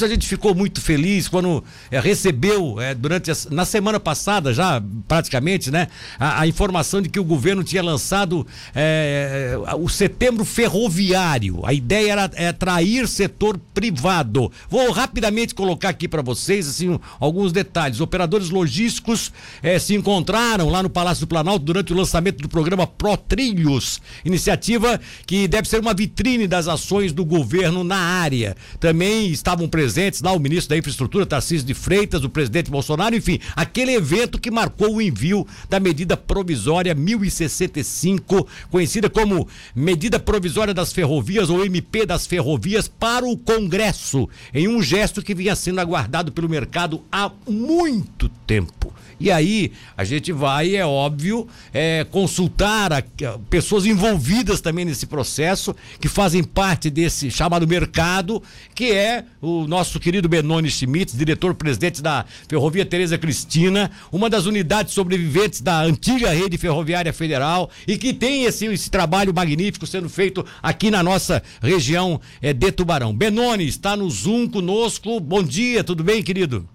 A gente ficou muito feliz quando é, recebeu, é, durante a, na semana passada, já praticamente, né, a, a, informação de que o governo tinha lançado é, o setembro ferroviário. A ideia era atrair setor privado. Vou rapidamente colocar aqui para vocês assim, alguns detalhes. Operadores logísticos se encontraram lá no Palácio do Planalto durante o lançamento do programa Pro Trilhos, iniciativa que deve ser uma vitrine das ações do governo na área. Também estavam presentes presentes lá, o ministro da Infraestrutura, Tarcísio de Freitas, o presidente Bolsonaro, enfim, aquele evento que marcou o envio da medida provisória 1065, conhecida como Medida Provisória das Ferrovias ou MP das Ferrovias para o Congresso, em um gesto que vinha sendo aguardado pelo mercado há muito tempo. E aí a gente vai, é óbvio, é, consultar a, a, pessoas envolvidas também nesse processo, que fazem parte desse chamado mercado, que é o nosso querido Benoni Schmitz, diretor-presidente da Ferrovia Tereza Cristina, uma das unidades sobreviventes da antiga rede ferroviária federal e que tem esse, esse trabalho magnífico sendo feito aqui na nossa região é, de Tubarão. Benoni está no Zoom conosco. Bom dia, tudo bem, querido?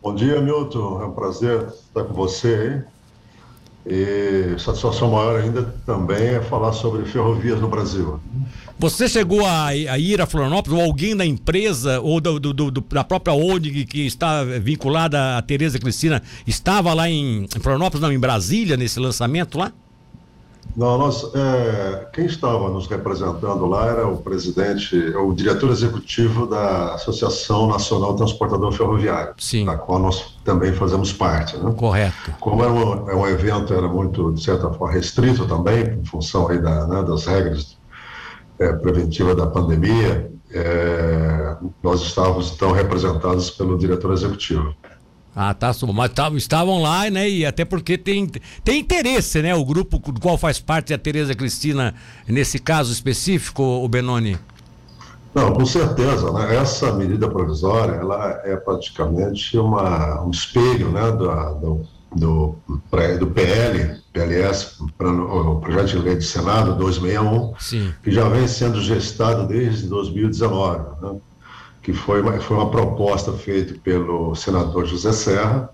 Bom dia, Milton. É um prazer estar com você. E satisfação maior ainda também é falar sobre ferrovias no Brasil. Você chegou a, a ir a Florianópolis, ou alguém da empresa, ou do, do, do, da própria ONG que está vinculada a Tereza Cristina, estava lá em, em Florianópolis, não, em Brasília, nesse lançamento lá? Não, nós, é, quem estava nos representando lá era o presidente, o diretor executivo da Associação Nacional Transportador Ferroviário, Sim. da qual nós também fazemos parte. Né? Correto. Como era um, é um evento, era muito, de certa forma, restrito também, em função aí da, né, das regras é, preventivas da pandemia, é, nós estávamos, então, representados pelo diretor executivo. Ah, tá. Mas tavam, estavam lá, né? E até porque tem, tem interesse, né? O grupo do qual faz parte a Tereza Cristina, nesse caso específico, o Benoni. Não, com certeza, né? Essa medida provisória, ela é praticamente uma, um espelho, né? Do, do, do, do PL, PLS, o projeto de lei do Senado 261, Sim. que já vem sendo gestado desde 2019, né? Que foi uma, foi uma proposta feita pelo senador José Serra,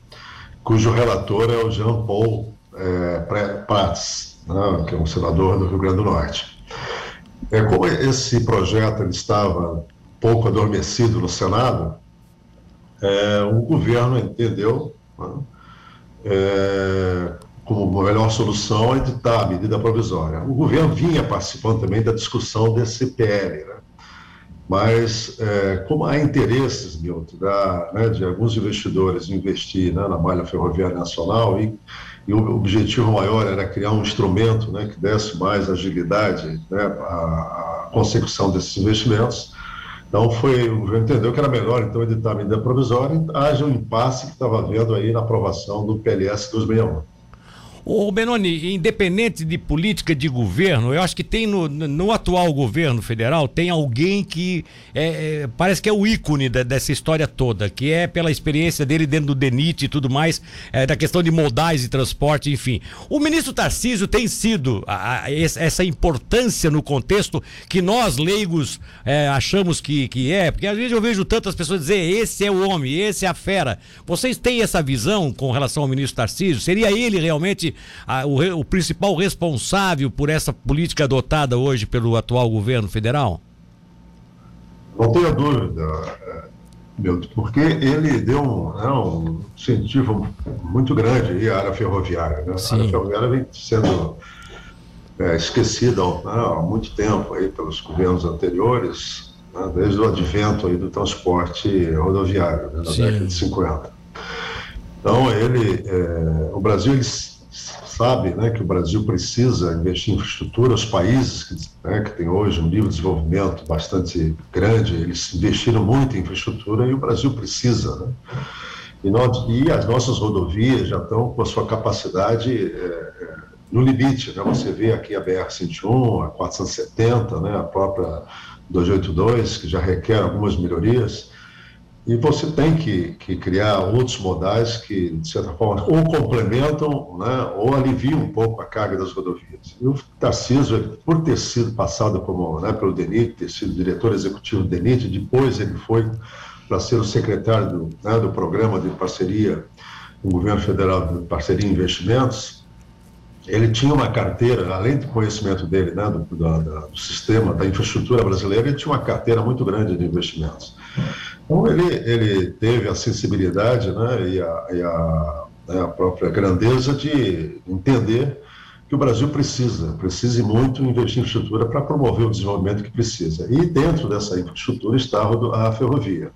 cujo relator é o Jean Paul é, Prats, né, que é um senador do Rio Grande do Norte. É, como esse projeto ele estava pouco adormecido no Senado, é, o governo entendeu né, é, como a melhor solução editar a medida provisória. O governo vinha participando também da discussão desse PL, né? Mas, é, como há interesses, Milton, da, né, de alguns investidores investir né, na malha ferroviária nacional e, e, o objetivo maior era criar um instrumento né, que desse mais agilidade né, à, à consecução desses investimentos, então foi, o governo entendeu que era melhor então editar a medida provisória e haja um impasse que estava havendo aí na aprovação do PLS 261. O Benoni, independente de política de governo, eu acho que tem no, no atual governo federal, tem alguém que é, é, parece que é o ícone da, dessa história toda, que é pela experiência dele dentro do DENIT e tudo mais, é, da questão de modais e transporte, enfim. O ministro Tarcísio tem sido a, a, essa importância no contexto que nós, leigos, é, achamos que, que é, porque às vezes eu vejo tantas pessoas dizer esse é o homem, esse é a fera. Vocês têm essa visão com relação ao ministro Tarcísio? Seria ele realmente a, o, o principal responsável por essa política adotada hoje pelo atual governo federal? Não tenha dúvida, é, Milton, porque ele deu um, né, um incentivo muito grande à área ferroviária. Né? A área ferroviária vem sendo é, esquecida né, há muito tempo aí pelos governos anteriores, né, desde o advento aí do transporte rodoviário, né, na Sim. década de 50. Então, ele, é, o Brasil ele sabe né, que o Brasil precisa investir em infraestrutura, os países que, né, que têm hoje um nível de desenvolvimento bastante grande, eles investiram muito em infraestrutura e o Brasil precisa. Né? E, nós, e as nossas rodovias já estão com a sua capacidade é, no limite. Né? Você vê aqui a BR-101, a 470, né? a própria 282, que já requer algumas melhorias. E você tem que, que, criar outros modais que, de certa forma, ou complementam né, ou aliviam um pouco a carga das rodovias. E o Tarcísio, por ter sido passado como, né, pelo DENIT, ter sido diretor executivo do DENIT, depois ele foi para ser o secretário do, né, do programa de parceria o governo federal de parceria em investimentos, ele tinha uma carteira, além do conhecimento dele né, do, do, do sistema, da infraestrutura brasileira, ele tinha uma carteira muito grande de investimentos. Então, ele, ele teve a sensibilidade né, e, a, e a, né, a própria grandeza de entender que o Brasil precisa, precisa muito investir em infraestrutura para promover o desenvolvimento que precisa. E dentro dessa infraestrutura está a ferrovia.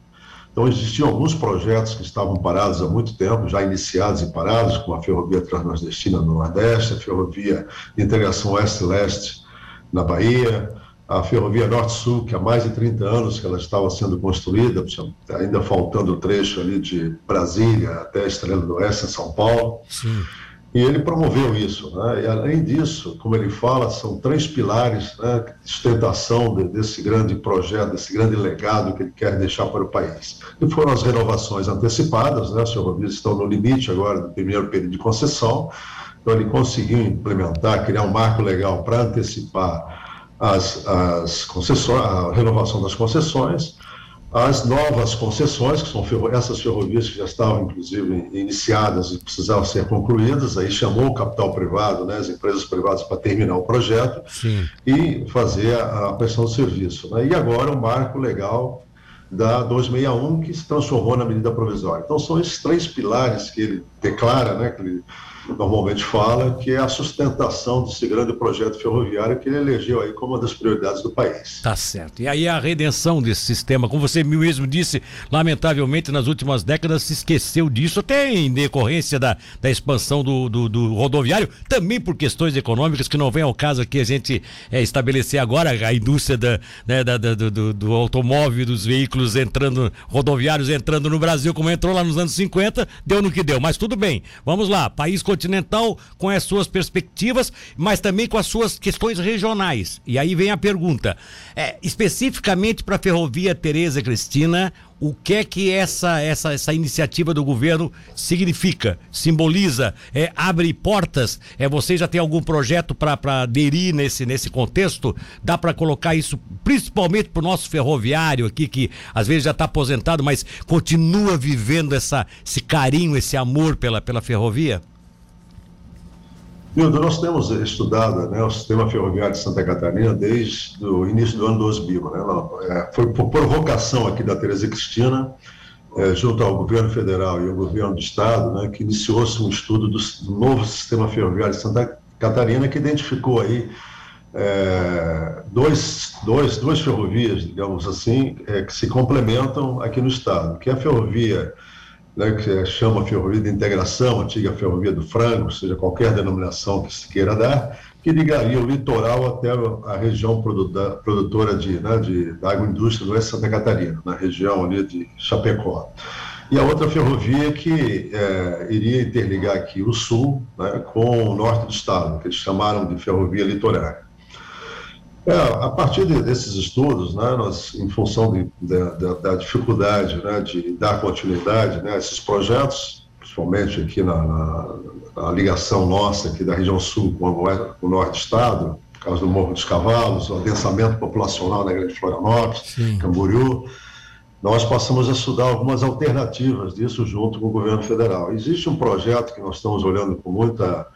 Então, existiam alguns projetos que estavam parados há muito tempo, já iniciados e parados, como a Ferrovia Transnordestina no Nordeste, a Ferrovia de Integração Oeste-Leste na Bahia, a Ferrovia Norte-Sul, que há mais de 30 anos que ela estava sendo construída, ainda faltando o trecho ali de Brasília até a Estrela do Oeste, em São Paulo. Sim. E ele promoveu isso. Né? E, além disso, como ele fala, são três pilares né, de sustentação de, desse grande projeto, desse grande legado que ele quer deixar para o país. E foram as renovações antecipadas, né? as ferrovias estão no limite agora do primeiro período de concessão, então ele conseguiu implementar, criar um marco legal para antecipar as, as concessões, a renovação das concessões, as novas concessões, que são essas ferrovias que já estavam, inclusive, iniciadas e precisavam ser concluídas, aí chamou o capital privado, né, as empresas privadas, para terminar o projeto Sim. e fazer a, a prestação de serviço. Né? E agora o marco legal da 261, que se transformou na medida provisória. Então, são esses três pilares que ele declara, né, que ele normalmente fala, que é a sustentação desse grande projeto ferroviário que ele elegeu aí como uma das prioridades do país. Tá certo. E aí a redenção desse sistema, como você mesmo disse, lamentavelmente nas últimas décadas se esqueceu disso, até em decorrência da, da expansão do, do, do rodoviário, também por questões econômicas que não vem ao caso aqui a gente é, estabelecer agora a indústria da, né, da, da do, do automóvel, dos veículos entrando, rodoviários entrando no Brasil, como entrou lá nos anos 50, deu no que deu. Mas tudo bem, vamos lá, país continental com as suas perspectivas, mas também com as suas questões regionais. E aí vem a pergunta: é, especificamente para a ferrovia Tereza Cristina, o que é que essa, essa, essa iniciativa do governo significa, simboliza, é, abre portas? É, você já tem algum projeto para aderir nesse, nesse contexto? Dá para colocar isso principalmente para o nosso ferroviário aqui, que às vezes já está aposentado, mas continua vivendo essa, esse carinho, esse amor pela, pela ferrovia? Mildo, nós temos estudado né, o sistema ferroviário de Santa Catarina desde o início do ano 2000. Né? É, foi por provocação aqui da Tereza Cristina, é, junto ao governo federal e ao governo do estado, né, que iniciou-se um estudo do, do, novo sistema ferroviário de Santa Catarina, que identificou aí é, dois, dois, duas ferrovias, digamos assim, é, que se complementam aqui no estado, que é a ferrovia né, que chama Ferrovia de Integração, antiga Ferrovia do Frango, seja qualquer denominação que se queira dar, que ligaria o litoral até a região produtora de, né, de, da agroindústria do Oeste Santa Catarina, na região ali de Chapecó. E a outra ferrovia que é, iria interligar aqui o sul né, com o norte do estado, que eles chamaram de ferrovia litorária. É, a partir de, desses estudos, né, nós, em função de, de, da dificuldade né, de dar continuidade né, a esses projetos, principalmente aqui na, na, na, ligação nossa aqui da região sul com, o norte do estado, por causa do Morro dos Cavalos, o adensamento populacional na Grande Florianópolis, Sim. Camboriú, nós passamos a estudar algumas alternativas disso junto com o governo federal. Existe um projeto que nós estamos olhando com muita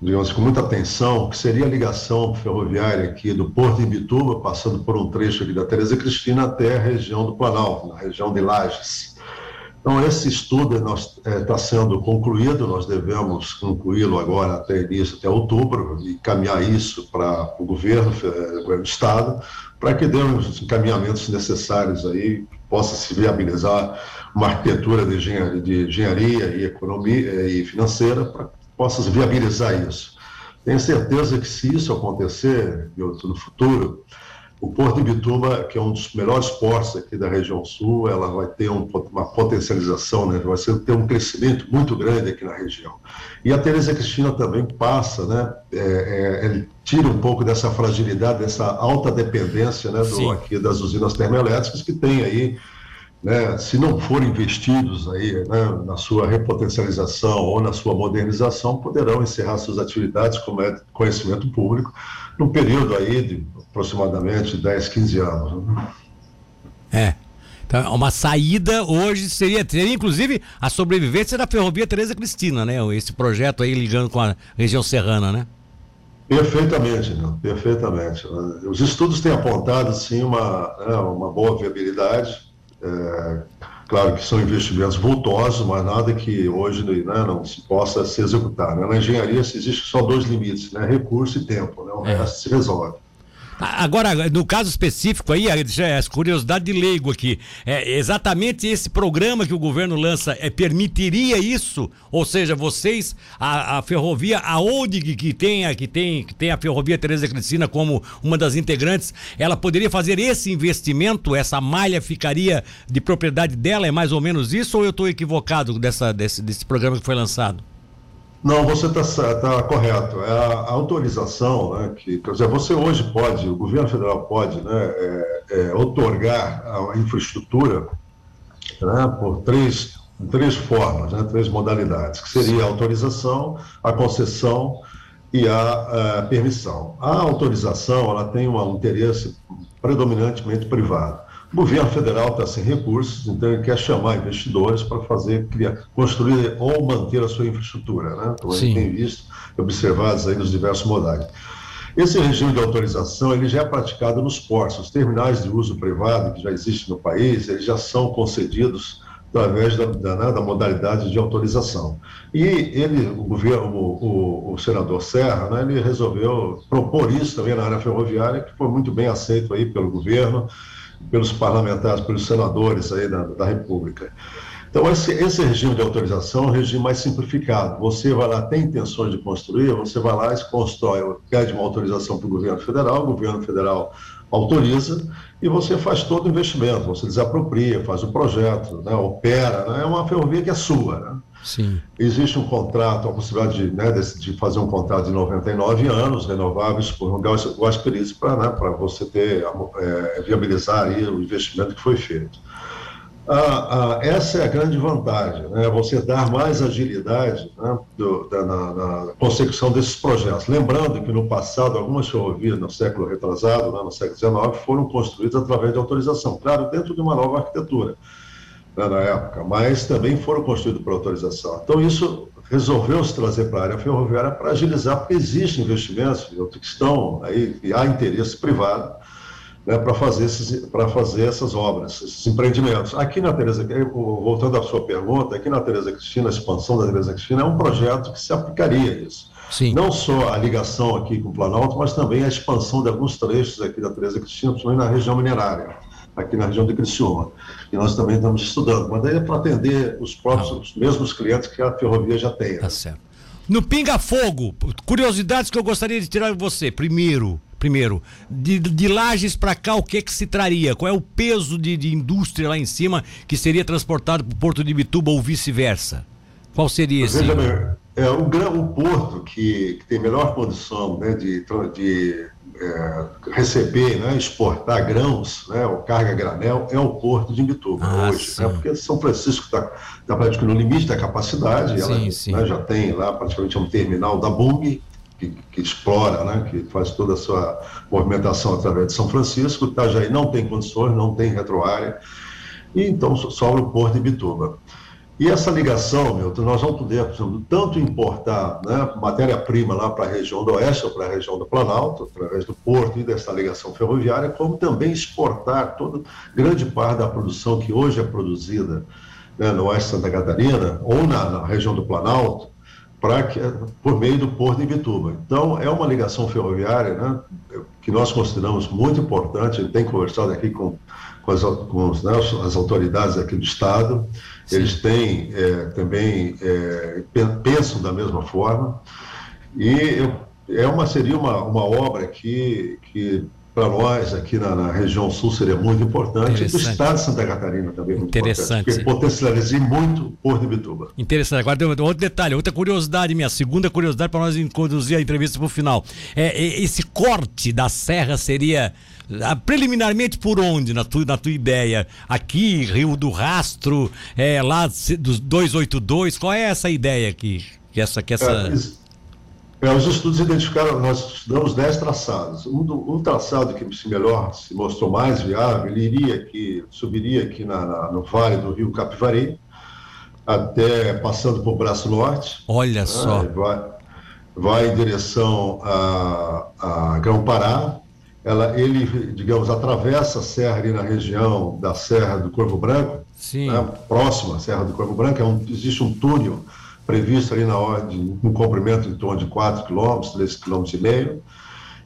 digamos, com muita atenção, que seria a ligação ferroviária aqui do Porto de Ibituba, passando por um trecho aqui da Tereza Cristina até a região do Planalto, na região de Lages. Então, esse estudo está é, tá sendo concluído, nós devemos concluí-lo agora até início, até outubro, e caminhar isso para o governo, o governo do Estado, para que dê os encaminhamentos necessários aí, possa se viabilizar uma arquitetura de engenharia, de engenharia e economia e financeira para possas viabilizar isso. Tenho certeza que se isso acontecer no futuro, o Porto de Bituba, que é um dos melhores portos aqui da região sul, ela vai ter um, uma potencialização, né? vai ser, ter um crescimento muito grande aqui na região. E a Teresa Cristina também passa, né? É, é, tira um pouco dessa fragilidade, dessa alta dependência né? Do, aqui das usinas termoelétricas que tem aí né, se não forem investidos aí, né, na sua repotencialização ou na sua modernização, poderão encerrar suas atividades como é conhecimento público num período aí de aproximadamente 10, 15 anos. Né? É. Então, uma saída hoje seria, teria inclusive a sobrevivência da ferrovia Tereza Cristina, né? Esse projeto aí ligando com a região serrana, né? Perfeitamente, não, perfeitamente. Os estudos têm apontado, sim, uma, né, uma boa viabilidade. É, claro que são investimentos vultosos, mas nada que hoje né, não se possa se executar. Né? Na engenharia existem só dois limites, né? recurso e tempo. Né? O é. resto se resolve. Agora, no caso específico aí, a curiosidade de leigo aqui, é exatamente esse programa que o governo lança é, permitiria isso? Ou seja, vocês, a, a ferrovia, a ODIG que tem, a, que, tem, que tem a ferrovia Tereza Cristina como uma das integrantes, ela poderia fazer esse investimento, essa malha ficaria de propriedade dela? É mais ou menos isso ou eu estou equivocado dessa, desse, desse programa que foi lançado? Não, você está tá correto. É a, autorização, né, que, quer dizer, você hoje pode, o governo federal pode, né, é, é, otorgar a infraestrutura né, por três, três formas, né, três modalidades, que seria a autorização, a concessão e a, a permissão. A autorização, ela tem um interesse predominantemente privado. O governo federal está sem recursos, então ele quer chamar investidores para fazer, criar, construir ou manter a sua infraestrutura, né? Então, a gente tem visto, observados aí nos diversos modais. Esse regime de autorização ele já é praticado nos portos. Os terminais de uso privado que já existem no país, eles já são concedidos através da, da, né, da modalidade de autorização. E ele, o governo, o, o, o senador Serra, né, ele resolveu propor isso também na área ferroviária, que foi muito bem aceito aí pelo governo pelos parlamentares, pelos senadores aí da, da República. Então, esse, esse, regime de autorização é um regime mais simplificado. Você vai lá, tem intenções de construir, você vai lá e constrói, pede uma autorização para o governo federal, o governo federal autoriza e você faz todo o investimento, você desapropria, faz o projeto, né, opera, né, é uma ferrovia que é sua. Né? Sim. Existe um contrato, a possibilidade de, né, de, fazer um contrato de 99 anos, renováveis por um Guasperiz, para né, você ter, é, viabilizar aí o investimento que foi feito. Ah, ah, essa é a grande vantagem, né? você dar mais agilidade né, do, da, na, na, consecução desses projetos. Lembrando que no passado, algumas ferrovias, no século retrasado, né, no século XIX, foram construídas através de autorização, claro, dentro de uma nova arquitetura né, na época, mas também foram construídos por autorização. Então, isso resolveu se trazer para a área ferroviária para agilizar, porque existem investimentos que estão aí, e há interesse privado né, para fazer, esses, fazer essas obras, esses empreendimentos. Aqui na Tereza, voltando à sua pergunta, aqui na Tereza Cristina, a expansão da Tereza Cristina é um projeto que se aplicaria a isso. Sim. Não só a ligação aqui com o Planalto, mas também a expansão de alguns trechos aqui da Tereza Cristina, principalmente na região minerária aqui na região de Criciúma, e nós também estamos estudando, mas daí é para atender os próprios, ah. os mesmos clientes que a ferrovia já tem. Né? Tá certo. No Pinga Fogo, curiosidades que eu gostaria de tirar de você. Primeiro, primeiro, de, de Lages para cá, o que que se traria? Qual é o peso de, de indústria lá em cima que seria transportado para o Porto de Bituba ou vice-versa? Qual seria esse? Veja bem, é o, o porto que, que tem melhor condição né, de, de é, receber, né, exportar grãos, né, ou carga granel, é o porto de Imbituba ah, hoje, né, porque São Francisco está tá praticamente no limite da capacidade, sim, ela sim. Né, já tem lá praticamente um terminal da Bung, que, que, explora, né, que faz toda a sua movimentação através de São Francisco, Itajaí não tem condições, não tem retroárea, e então sobra o porto de Imbituba. E essa ligação, Milton, nós vamos poder, tanto importar né, matéria-prima lá para a região do Oeste ou para a região do Planalto, através do porto e dessa ligação ferroviária, como também exportar toda grande parte da produção que hoje é produzida né, no Oeste de Santa Catarina ou na, na região do Planalto, que, por meio do Porto de Vituba. Então, é uma ligação ferroviária né, que nós consideramos muito importante, tem conversado aqui com, com, as, com né, as autoridades aqui do Estado, Sim. eles têm é, também, é, pensam da mesma forma, e é uma, seria uma, uma obra que, que para nós aqui na, na, região sul seria muito importante, e o estado de Santa Catarina também muito Interessante. importante, porque potencializa muito Porto de Bituba. Interessante. Agora, outro detalhe, outra curiosidade minha, segunda curiosidade para nós conduzir a entrevista para o final. É, é, esse corte da serra seria preliminarmente por onde, na tua, na tua ideia? Aqui, Rio do Rastro, é, lá dos 282, qual é essa ideia aqui? Que essa, que essa... É, é, os estudos identificaram, nós estudamos 10 traçados. Um, do, um traçado que se melhor, se mostrou mais viável, ele iria aqui, subiria aqui na, na, no vale do rio Capivari, até passando por Braço Norte. Olha né, só. Vai, vai em direção a, a Grão-Pará, ela, ele, digamos, atravessa a serra ali na região da Serra do Corvo Branco, né, próxima à Serra do Corvo Branco, é um, existe um túnel previsto ali na ordem, um comprimento em torno de 4 quilômetros, 3 quilômetros e meio,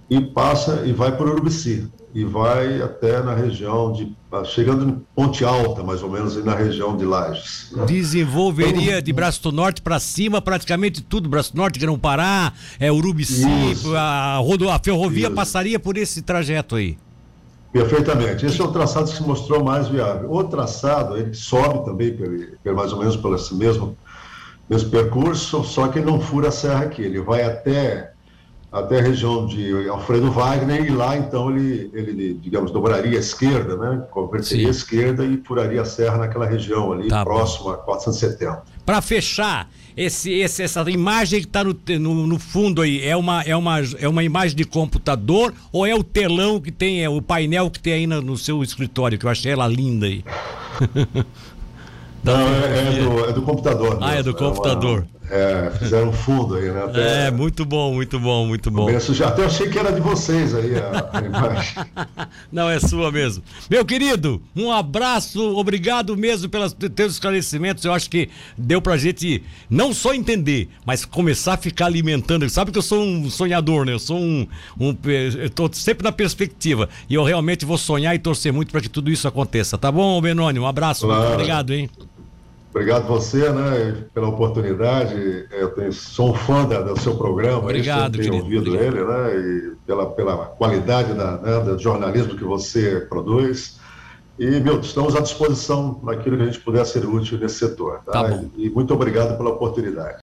e passa e vai por Urubici, e vai até na região de, chegando em Ponte Alta, mais ou menos, na região de Lages. Né? Desenvolveria então, de Braço do Norte para cima praticamente tudo, Braço do Norte, Grão-Pará, é, Urubici, a, rodo, a ferrovia isso. passaria por esse trajeto aí. Perfeitamente. Esse é o traçado que se mostrou mais viável. O traçado, ele sobe também, mais ou menos pelo esse mesmo, mesmo percurso, só que ele não fura a serra aqui. Ele vai até até a região de Alfredo Wagner e lá então ele, ele digamos, dobraria a esquerda, né? Converteria a esquerda e furaria a serra naquela região ali, tá próximo bom. a 470. Para fechar, esse, esse, essa imagem que está no, no, no, fundo aí, é uma, é, uma, é uma imagem de computador ou é o telão que tem, é o painel que tem aí no, no seu escritório, que eu achei ela linda aí? Não, é, é, do, é do computador. Ah, é do computador. É uma... É, fizeram fundo aí, né? Até, é, muito bom, muito bom, muito bom. já até achei que era de vocês aí a, a imagem. Não, é sua mesmo. Meu querido, um abraço, obrigado mesmo pelos teus esclarecimentos. Eu acho que deu pra gente não só entender, mas começar a ficar alimentando. Sabe que eu sou um sonhador, né? Eu sou um. um eu tô sempre na perspectiva. E eu realmente vou sonhar e torcer muito para que tudo isso aconteça. Tá bom, Benoni? Um abraço, claro. muito obrigado, hein? Obrigado você, né, pela oportunidade. Eu tenho, sou um fã da, do seu programa. Obrigado, tenho querido. ouvido obrigado. ele, né, e pela, pela qualidade da, né, do jornalismo que você produz. E, meu, estamos à disposição naquilo que a gente puder ser útil nesse setor. Tá? tá e muito obrigado pela oportunidade.